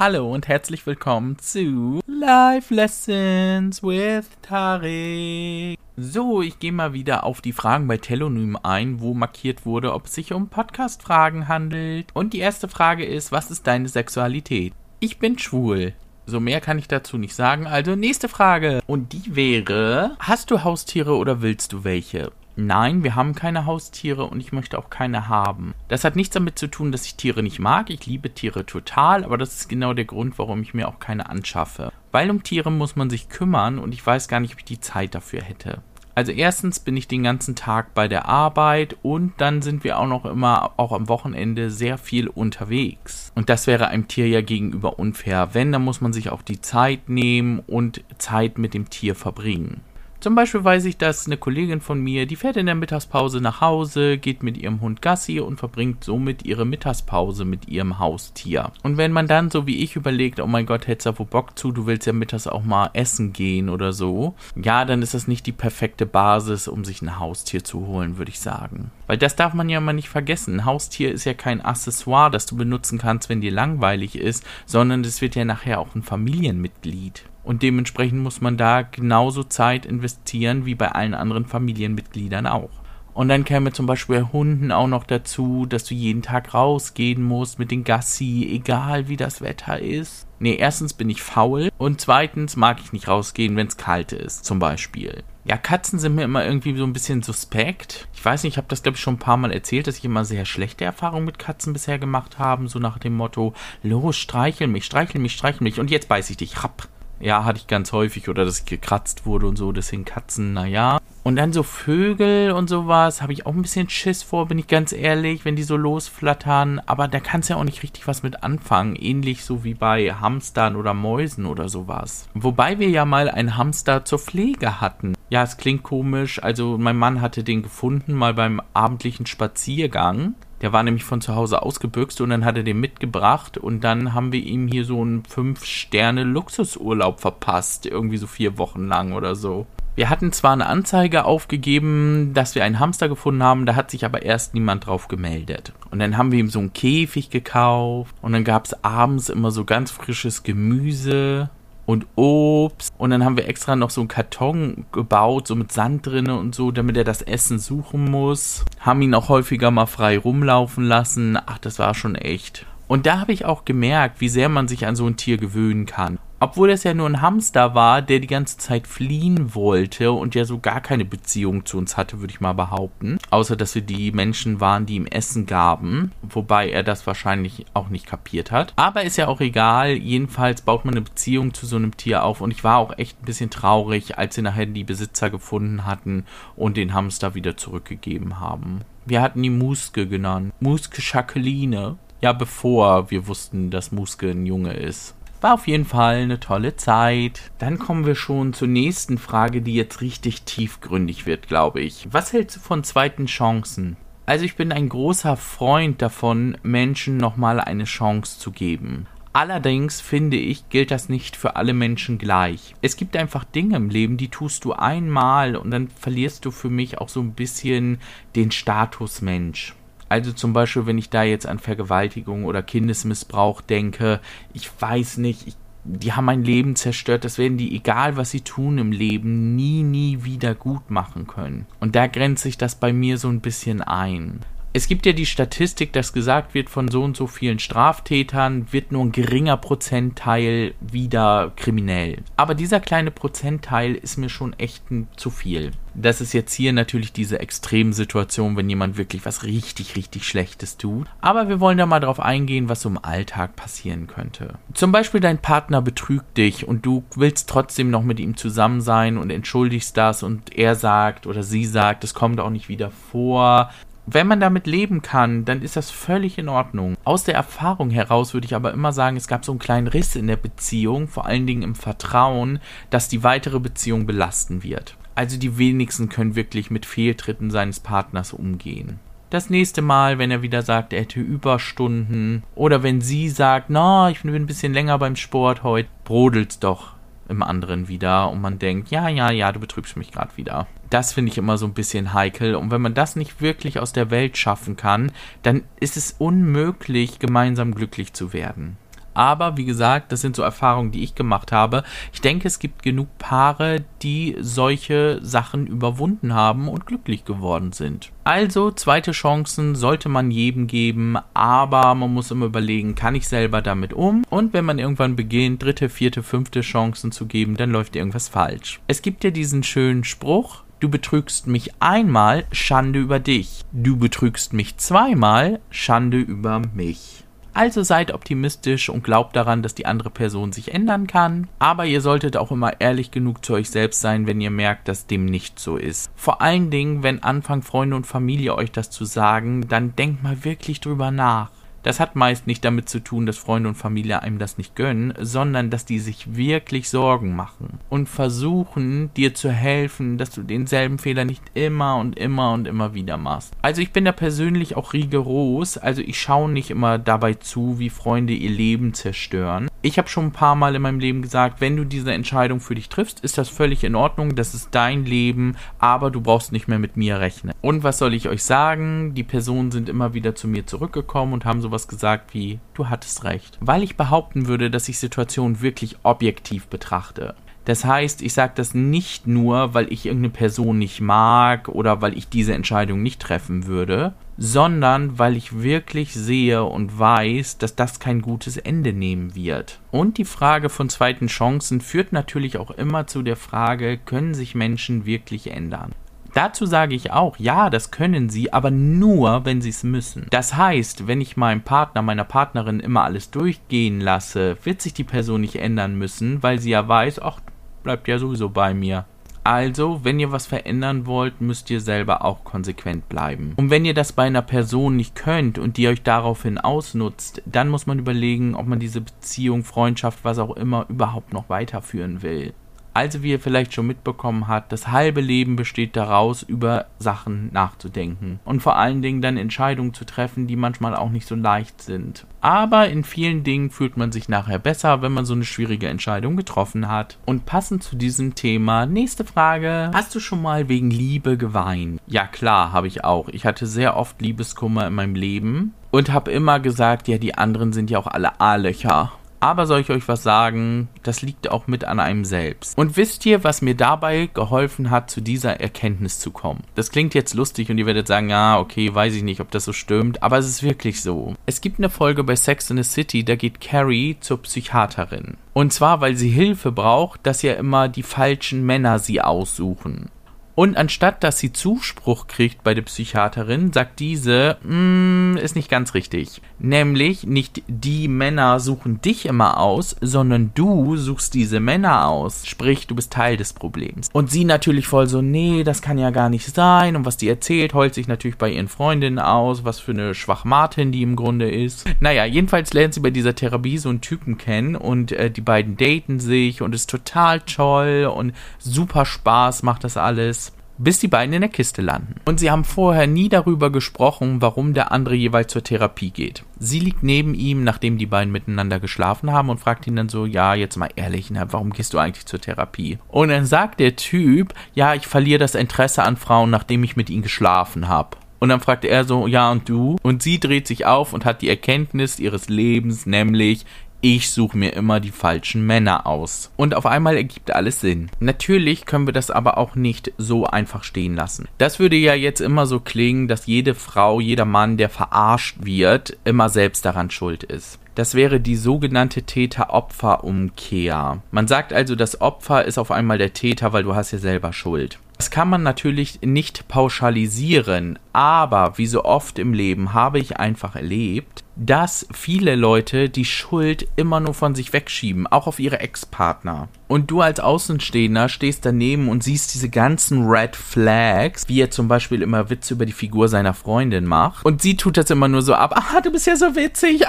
Hallo und herzlich willkommen zu Life Lessons with Tarek. So, ich gehe mal wieder auf die Fragen bei Telonym ein, wo markiert wurde, ob es sich um Podcast-Fragen handelt. Und die erste Frage ist, was ist deine Sexualität? Ich bin schwul. So mehr kann ich dazu nicht sagen. Also nächste Frage. Und die wäre, hast du Haustiere oder willst du welche? Nein, wir haben keine Haustiere und ich möchte auch keine haben. Das hat nichts damit zu tun, dass ich Tiere nicht mag. Ich liebe Tiere total, aber das ist genau der Grund, warum ich mir auch keine anschaffe. Weil um Tiere muss man sich kümmern und ich weiß gar nicht, ob ich die Zeit dafür hätte. Also erstens bin ich den ganzen Tag bei der Arbeit und dann sind wir auch noch immer, auch am Wochenende, sehr viel unterwegs. Und das wäre einem Tier ja gegenüber unfair. Wenn, dann muss man sich auch die Zeit nehmen und Zeit mit dem Tier verbringen. Zum Beispiel weiß ich, dass eine Kollegin von mir, die fährt in der Mittagspause nach Hause, geht mit ihrem Hund Gassi und verbringt somit ihre Mittagspause mit ihrem Haustier. Und wenn man dann so wie ich überlegt, oh mein Gott, hättest du wohl Bock zu, du willst ja mittags auch mal essen gehen oder so, ja, dann ist das nicht die perfekte Basis, um sich ein Haustier zu holen, würde ich sagen. Weil das darf man ja mal nicht vergessen. Ein Haustier ist ja kein Accessoire, das du benutzen kannst, wenn dir langweilig ist, sondern es wird ja nachher auch ein Familienmitglied. Und dementsprechend muss man da genauso Zeit investieren wie bei allen anderen Familienmitgliedern auch. Und dann käme zum Beispiel Hunden auch noch dazu, dass du jeden Tag rausgehen musst mit den Gassi, egal wie das Wetter ist. Nee, erstens bin ich faul und zweitens mag ich nicht rausgehen, wenn es kalt ist, zum Beispiel. Ja, Katzen sind mir immer irgendwie so ein bisschen suspekt. Ich weiß nicht, ich habe das glaube ich schon ein paar Mal erzählt, dass ich immer sehr schlechte Erfahrungen mit Katzen bisher gemacht habe, so nach dem Motto, los, streichel mich, streichel mich, streichel mich und jetzt beiß ich dich, rapp. Ja, hatte ich ganz häufig oder dass ich gekratzt wurde und so, deswegen Katzen, naja. Und dann so Vögel und sowas, habe ich auch ein bisschen Schiss vor, bin ich ganz ehrlich, wenn die so losflattern. Aber da kannst du ja auch nicht richtig was mit anfangen. Ähnlich so wie bei Hamstern oder Mäusen oder sowas. Wobei wir ja mal einen Hamster zur Pflege hatten. Ja, es klingt komisch. Also mein Mann hatte den gefunden, mal beim abendlichen Spaziergang. Der war nämlich von zu Hause ausgebüxt und dann hat er den mitgebracht und dann haben wir ihm hier so einen 5-Sterne-Luxusurlaub verpasst, irgendwie so vier Wochen lang oder so. Wir hatten zwar eine Anzeige aufgegeben, dass wir einen Hamster gefunden haben, da hat sich aber erst niemand drauf gemeldet. Und dann haben wir ihm so einen Käfig gekauft und dann gab es abends immer so ganz frisches Gemüse und Obst. Und dann haben wir extra noch so einen Karton gebaut, so mit Sand drinne und so, damit er das Essen suchen muss. Haben ihn auch häufiger mal frei rumlaufen lassen. Ach, das war schon echt. Und da habe ich auch gemerkt, wie sehr man sich an so ein Tier gewöhnen kann obwohl es ja nur ein Hamster war, der die ganze Zeit fliehen wollte und ja so gar keine Beziehung zu uns hatte, würde ich mal behaupten. Außer, dass wir die Menschen waren, die ihm Essen gaben. Wobei er das wahrscheinlich auch nicht kapiert hat. Aber ist ja auch egal. Jedenfalls baut man eine Beziehung zu so einem Tier auf. Und ich war auch echt ein bisschen traurig, als sie nachher die Besitzer gefunden hatten und den Hamster wieder zurückgegeben haben. Wir hatten die Muske genannt. Muske Jacqueline. Ja, bevor wir wussten, dass Muske ein Junge ist. War auf jeden Fall eine tolle Zeit. Dann kommen wir schon zur nächsten Frage, die jetzt richtig tiefgründig wird, glaube ich. Was hältst du von zweiten Chancen? Also ich bin ein großer Freund davon, Menschen nochmal eine Chance zu geben. Allerdings finde ich, gilt das nicht für alle Menschen gleich. Es gibt einfach Dinge im Leben, die tust du einmal und dann verlierst du für mich auch so ein bisschen den Status Mensch. Also zum Beispiel, wenn ich da jetzt an Vergewaltigung oder Kindesmissbrauch denke, ich weiß nicht, ich, die haben mein Leben zerstört, das werden die, egal was sie tun im Leben, nie, nie wieder gut machen können. Und da grenzt sich das bei mir so ein bisschen ein es gibt ja die Statistik, dass gesagt wird, von so und so vielen Straftätern wird nur ein geringer Prozentteil wieder kriminell. Aber dieser kleine Prozentteil ist mir schon echt zu viel. Das ist jetzt hier natürlich diese Extremsituation, wenn jemand wirklich was richtig, richtig Schlechtes tut. Aber wir wollen da mal drauf eingehen, was so im Alltag passieren könnte. Zum Beispiel dein Partner betrügt dich und du willst trotzdem noch mit ihm zusammen sein und entschuldigst das und er sagt oder sie sagt, es kommt auch nicht wieder vor wenn man damit leben kann, dann ist das völlig in Ordnung. Aus der Erfahrung heraus würde ich aber immer sagen, es gab so einen kleinen Riss in der Beziehung, vor allen Dingen im Vertrauen, dass die weitere Beziehung belasten wird. Also die wenigsten können wirklich mit Fehltritten seines Partners umgehen. Das nächste Mal, wenn er wieder sagt, er hätte Überstunden oder wenn sie sagt, na, no, ich bin ein bisschen länger beim Sport heute, brodelt's doch im anderen wieder und man denkt, ja, ja, ja, du betrübst mich gerade wieder. Das finde ich immer so ein bisschen heikel und wenn man das nicht wirklich aus der Welt schaffen kann, dann ist es unmöglich, gemeinsam glücklich zu werden. Aber wie gesagt, das sind so Erfahrungen, die ich gemacht habe. Ich denke, es gibt genug Paare, die solche Sachen überwunden haben und glücklich geworden sind. Also, zweite Chancen sollte man jedem geben, aber man muss immer überlegen, kann ich selber damit um? Und wenn man irgendwann beginnt, dritte, vierte, fünfte Chancen zu geben, dann läuft irgendwas falsch. Es gibt ja diesen schönen Spruch, Du betrügst mich einmal, Schande über dich. Du betrügst mich zweimal, Schande über mich. Also seid optimistisch und glaubt daran, dass die andere Person sich ändern kann. Aber ihr solltet auch immer ehrlich genug zu euch selbst sein, wenn ihr merkt, dass dem nicht so ist. Vor allen Dingen, wenn anfangen Freunde und Familie euch das zu sagen, dann denkt mal wirklich drüber nach. Das hat meist nicht damit zu tun, dass Freunde und Familie einem das nicht gönnen, sondern dass die sich wirklich Sorgen machen und versuchen, dir zu helfen, dass du denselben Fehler nicht immer und immer und immer wieder machst. Also ich bin da persönlich auch rigoros, also ich schaue nicht immer dabei zu, wie Freunde ihr Leben zerstören. Ich habe schon ein paar Mal in meinem Leben gesagt, wenn du diese Entscheidung für dich triffst, ist das völlig in Ordnung, das ist dein Leben, aber du brauchst nicht mehr mit mir rechnen. Und was soll ich euch sagen? Die Personen sind immer wieder zu mir zurückgekommen und haben sowas gesagt wie, du hattest recht. Weil ich behaupten würde, dass ich Situationen wirklich objektiv betrachte. Das heißt, ich sage das nicht nur, weil ich irgendeine Person nicht mag oder weil ich diese Entscheidung nicht treffen würde, sondern weil ich wirklich sehe und weiß, dass das kein gutes Ende nehmen wird. Und die Frage von zweiten Chancen führt natürlich auch immer zu der Frage, können sich Menschen wirklich ändern? Dazu sage ich auch, ja, das können sie, aber nur, wenn sie es müssen. Das heißt, wenn ich meinem Partner, meiner Partnerin immer alles durchgehen lasse, wird sich die Person nicht ändern müssen, weil sie ja weiß, ach, bleibt ja sowieso bei mir. Also, wenn ihr was verändern wollt, müsst ihr selber auch konsequent bleiben. Und wenn ihr das bei einer Person nicht könnt und die euch daraufhin ausnutzt, dann muss man überlegen, ob man diese Beziehung, Freundschaft, was auch immer überhaupt noch weiterführen will. Also wie ihr vielleicht schon mitbekommen habt, das halbe Leben besteht daraus, über Sachen nachzudenken und vor allen Dingen dann Entscheidungen zu treffen, die manchmal auch nicht so leicht sind. Aber in vielen Dingen fühlt man sich nachher besser, wenn man so eine schwierige Entscheidung getroffen hat. Und passend zu diesem Thema, nächste Frage. Hast du schon mal wegen Liebe geweint? Ja klar, habe ich auch. Ich hatte sehr oft Liebeskummer in meinem Leben und habe immer gesagt, ja, die anderen sind ja auch alle A-Löcher. Aber soll ich euch was sagen, das liegt auch mit an einem selbst. Und wisst ihr, was mir dabei geholfen hat, zu dieser Erkenntnis zu kommen? Das klingt jetzt lustig und ihr werdet sagen, ja, okay, weiß ich nicht, ob das so stimmt, aber es ist wirklich so. Es gibt eine Folge bei Sex in the City, da geht Carrie zur Psychiaterin. Und zwar, weil sie Hilfe braucht, dass ja immer die falschen Männer sie aussuchen. Und anstatt dass sie Zuspruch kriegt bei der Psychiaterin, sagt diese, mm, ist nicht ganz richtig. Nämlich nicht die Männer suchen dich immer aus, sondern du suchst diese Männer aus. Sprich, du bist Teil des Problems. Und sie natürlich voll so, nee, das kann ja gar nicht sein. Und was die erzählt, heult sich natürlich bei ihren Freundinnen aus, was für eine Schwachmatin die im Grunde ist. Naja, jedenfalls lernt sie bei dieser Therapie so einen Typen kennen und äh, die beiden daten sich und ist total toll und super Spaß macht das alles bis die beiden in der Kiste landen. Und sie haben vorher nie darüber gesprochen, warum der andere jeweils zur Therapie geht. Sie liegt neben ihm, nachdem die beiden miteinander geschlafen haben und fragt ihn dann so, ja, jetzt mal ehrlich, na, warum gehst du eigentlich zur Therapie? Und dann sagt der Typ, ja, ich verliere das Interesse an Frauen, nachdem ich mit ihnen geschlafen habe. Und dann fragt er so, ja und du? Und sie dreht sich auf und hat die Erkenntnis ihres Lebens, nämlich, ich suche mir immer die falschen Männer aus. Und auf einmal ergibt alles Sinn. Natürlich können wir das aber auch nicht so einfach stehen lassen. Das würde ja jetzt immer so klingen, dass jede Frau, jeder Mann, der verarscht wird, immer selbst daran schuld ist. Das wäre die sogenannte Täter-Opfer-Umkehr. Man sagt also, das Opfer ist auf einmal der Täter, weil du hast ja selber Schuld. Das kann man natürlich nicht pauschalisieren, aber wie so oft im Leben habe ich einfach erlebt, dass viele Leute die Schuld immer nur von sich wegschieben, auch auf ihre Ex-Partner. Und du als Außenstehender stehst daneben und siehst diese ganzen Red Flags, wie er zum Beispiel immer Witze über die Figur seiner Freundin macht. Und sie tut das immer nur so ab. Ah, du bist ja so witzig.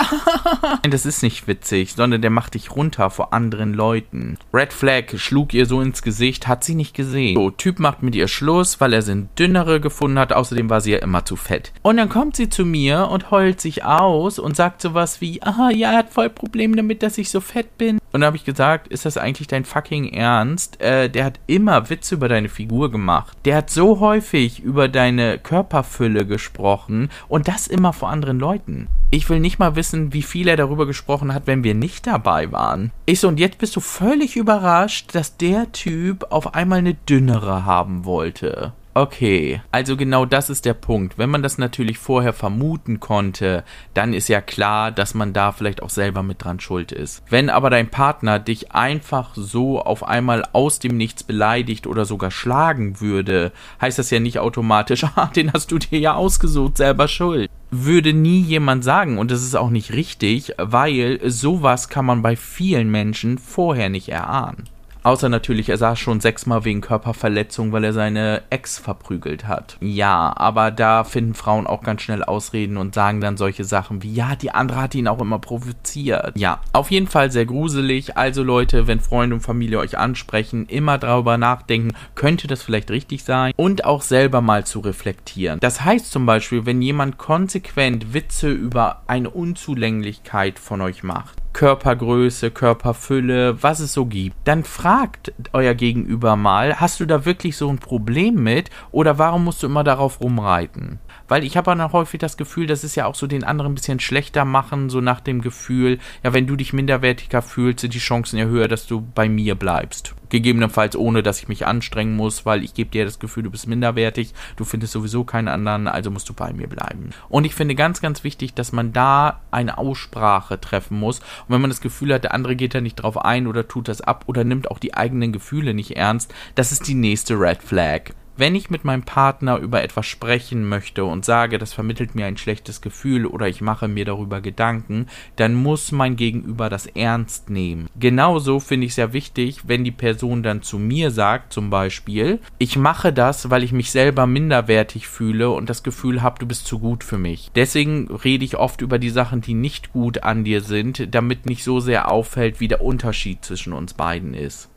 Nein, das ist nicht witzig, sondern der macht dich runter vor anderen Leuten. Red Flag schlug ihr so ins Gesicht, hat sie nicht gesehen. So, Typ macht mit ihr Schluss, weil er sie dünnere gefunden hat. Außerdem war sie ja immer zu fett. Und dann kommt sie zu mir und heult sich aus und sagt sowas wie, ah, ja, er hat voll Probleme damit, dass ich so fett bin. Und dann habe ich gesagt, ist das eigentlich dein fucking Ernst? Äh, der hat immer Witze über deine Figur gemacht. Der hat so häufig über deine Körperfülle gesprochen und das immer vor anderen Leuten. Ich will nicht mal wissen, wie viel er darüber gesprochen hat, wenn wir nicht dabei waren. Ich so, und jetzt bist du völlig überrascht, dass der Typ auf einmal eine dünnere haben wollte. Okay, also genau das ist der Punkt. Wenn man das natürlich vorher vermuten konnte, dann ist ja klar, dass man da vielleicht auch selber mit dran schuld ist. Wenn aber dein Partner dich einfach so auf einmal aus dem Nichts beleidigt oder sogar schlagen würde, heißt das ja nicht automatisch, ah, den hast du dir ja ausgesucht, selber schuld würde nie jemand sagen und das ist auch nicht richtig, weil sowas kann man bei vielen Menschen vorher nicht erahnen. Außer natürlich, er saß schon sechsmal wegen Körperverletzung, weil er seine Ex verprügelt hat. Ja, aber da finden Frauen auch ganz schnell Ausreden und sagen dann solche Sachen wie, ja, die andere hat ihn auch immer provoziert. Ja, auf jeden Fall sehr gruselig. Also Leute, wenn Freunde und Familie euch ansprechen, immer darüber nachdenken, könnte das vielleicht richtig sein und auch selber mal zu reflektieren. Das heißt zum Beispiel, wenn jemand konsequent Witze über eine Unzulänglichkeit von euch macht, Körpergröße, Körperfülle, was es so gibt, dann fragt euer Gegenüber mal, hast du da wirklich so ein Problem mit oder warum musst du immer darauf rumreiten? Weil ich habe dann häufig das Gefühl, das ist ja auch so den anderen ein bisschen schlechter machen, so nach dem Gefühl, ja, wenn du dich minderwertiger fühlst, sind die Chancen ja höher, dass du bei mir bleibst. Gegebenenfalls ohne, dass ich mich anstrengen muss, weil ich gebe dir das Gefühl, du bist minderwertig, du findest sowieso keinen anderen, also musst du bei mir bleiben. Und ich finde ganz, ganz wichtig, dass man da eine Aussprache treffen muss. Und wenn man das Gefühl hat, der andere geht da nicht drauf ein oder tut das ab oder nimmt auch die eigenen Gefühle nicht ernst, das ist die nächste Red Flag wenn ich mit meinem Partner über etwas sprechen möchte und sage, das vermittelt mir ein schlechtes Gefühl oder ich mache mir darüber Gedanken, dann muss mein Gegenüber das ernst nehmen. Genauso finde ich es sehr wichtig, wenn die Person dann zu mir sagt, zum Beispiel, ich mache das, weil ich mich selber minderwertig fühle und das Gefühl habe, du bist zu gut für mich. Deswegen rede ich oft über die Sachen, die nicht gut an dir sind, damit nicht so sehr auffällt, wie der Unterschied zwischen uns beiden ist.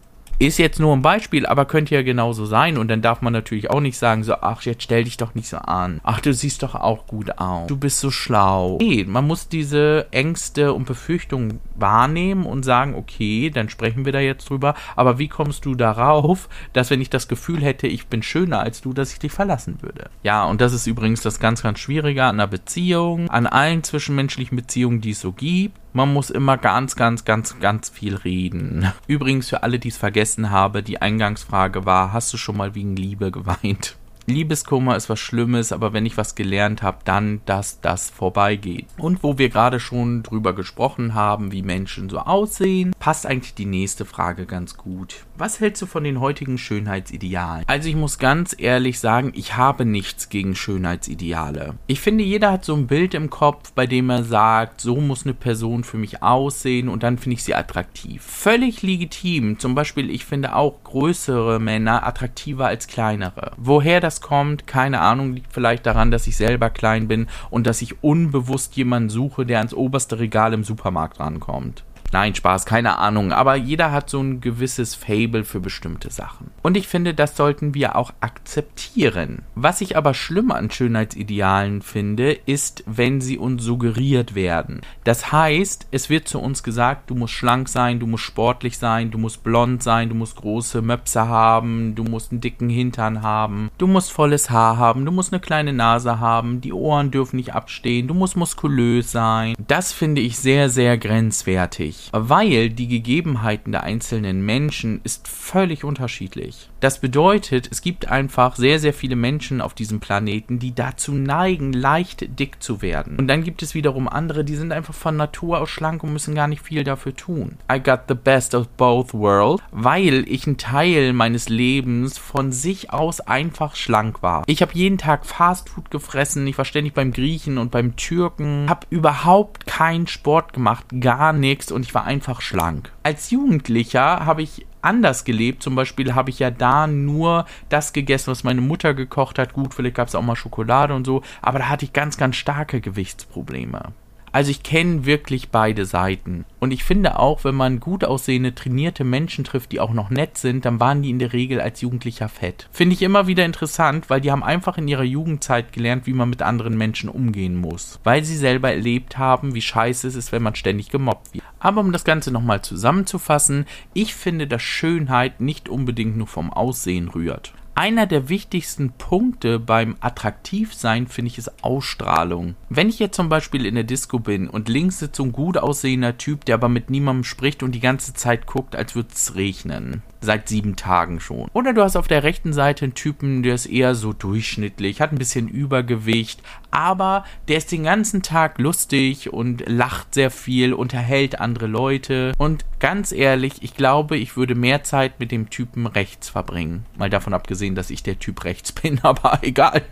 Ist jetzt nur ein Beispiel, aber könnte ja genauso sein. Und dann darf man natürlich auch nicht sagen, so, ach, jetzt stell dich doch nicht so an. Ach, du siehst doch auch gut aus. Du bist so schlau. Nee, man muss diese Ängste und Befürchtungen wahrnehmen und sagen, okay, dann sprechen wir da jetzt drüber. Aber wie kommst du darauf, dass wenn ich das Gefühl hätte, ich bin schöner als du, dass ich dich verlassen würde? Ja, und das ist übrigens das ganz, ganz Schwierige an einer Beziehung, an allen zwischenmenschlichen Beziehungen, die es so gibt. Man muss immer ganz, ganz, ganz, ganz viel reden. Übrigens für alle, die es vergessen haben, die Eingangsfrage war, hast du schon mal wegen Liebe geweint? Liebeskummer ist was Schlimmes, aber wenn ich was gelernt habe, dann, dass das vorbeigeht. Und wo wir gerade schon drüber gesprochen haben, wie Menschen so aussehen, passt eigentlich die nächste Frage ganz gut. Was hältst du von den heutigen Schönheitsidealen? Also ich muss ganz ehrlich sagen, ich habe nichts gegen Schönheitsideale. Ich finde, jeder hat so ein Bild im Kopf, bei dem er sagt, so muss eine Person für mich aussehen und dann finde ich sie attraktiv. Völlig legitim. Zum Beispiel, ich finde auch größere Männer attraktiver als kleinere. Woher das das kommt, keine Ahnung, liegt vielleicht daran, dass ich selber klein bin und dass ich unbewusst jemanden suche, der ans oberste Regal im Supermarkt rankommt. Nein, Spaß, keine Ahnung, aber jeder hat so ein gewisses Fable für bestimmte Sachen. Und ich finde, das sollten wir auch akzeptieren. Was ich aber schlimm an Schönheitsidealen finde, ist, wenn sie uns suggeriert werden. Das heißt, es wird zu uns gesagt, du musst schlank sein, du musst sportlich sein, du musst blond sein, du musst große Möpse haben, du musst einen dicken Hintern haben, du musst volles Haar haben, du musst eine kleine Nase haben, die Ohren dürfen nicht abstehen, du musst muskulös sein. Das finde ich sehr, sehr grenzwertig weil die Gegebenheiten der einzelnen Menschen ist völlig unterschiedlich. Das bedeutet, es gibt einfach sehr, sehr viele Menschen auf diesem Planeten, die dazu neigen, leicht dick zu werden. Und dann gibt es wiederum andere, die sind einfach von Natur aus schlank und müssen gar nicht viel dafür tun. I got the best of both worlds, weil ich ein Teil meines Lebens von sich aus einfach schlank war. Ich habe jeden Tag Fastfood gefressen, ich war ständig beim Griechen und beim Türken, habe überhaupt keinen Sport gemacht, gar nichts und ich war einfach schlank. Als Jugendlicher habe ich anders gelebt. Zum Beispiel habe ich ja da nur das gegessen, was meine Mutter gekocht hat. Gut, vielleicht gab es auch mal Schokolade und so, aber da hatte ich ganz, ganz starke Gewichtsprobleme. Also ich kenne wirklich beide Seiten. Und ich finde auch, wenn man gut aussehende, trainierte Menschen trifft, die auch noch nett sind, dann waren die in der Regel als Jugendlicher fett. Finde ich immer wieder interessant, weil die haben einfach in ihrer Jugendzeit gelernt, wie man mit anderen Menschen umgehen muss. Weil sie selber erlebt haben, wie scheiße es ist, wenn man ständig gemobbt wird. Aber um das Ganze nochmal zusammenzufassen, ich finde, dass Schönheit nicht unbedingt nur vom Aussehen rührt einer der wichtigsten Punkte beim Attraktivsein finde ich ist Ausstrahlung. Wenn ich jetzt zum Beispiel in der Disco bin und links sitzt so ein gut aussehender Typ, der aber mit niemandem spricht und die ganze Zeit guckt, als würde es regnen, seit sieben Tagen schon. Oder du hast auf der rechten Seite einen Typen, der ist eher so durchschnittlich, hat ein bisschen Übergewicht, aber der ist den ganzen Tag lustig und lacht sehr viel, unterhält andere Leute. Und ganz ehrlich, ich glaube, ich würde mehr Zeit mit dem Typen rechts verbringen. Mal davon abgesehen, dass ich der Typ rechts bin, aber egal.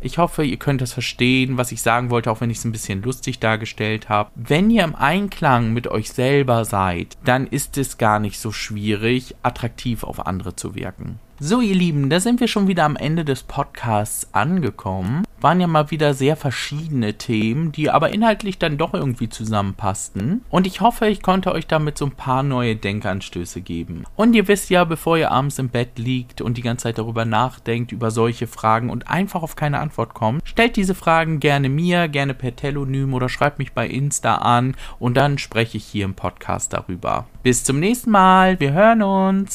Ich hoffe, ihr könnt das verstehen, was ich sagen wollte, auch wenn ich es ein bisschen lustig dargestellt habe. Wenn ihr im Einklang mit euch selber seid, dann ist es gar nicht so schwierig, attraktiv auf andere zu wirken. So, ihr Lieben, da sind wir schon wieder am Ende des Podcasts angekommen. Waren ja mal wieder sehr verschiedene Themen, die aber inhaltlich dann doch irgendwie zusammenpassten. Und ich hoffe, ich konnte euch damit so ein paar neue Denkanstöße geben. Und ihr wisst ja, bevor ihr abends im Bett liegt und die ganze Zeit darüber nachdenkt, über solche Fragen und einfach auf keine Antwort kommt, stellt diese Fragen gerne mir, gerne per Telonym oder schreibt mich bei Insta an und dann spreche ich hier im Podcast darüber. Bis zum nächsten Mal, wir hören uns.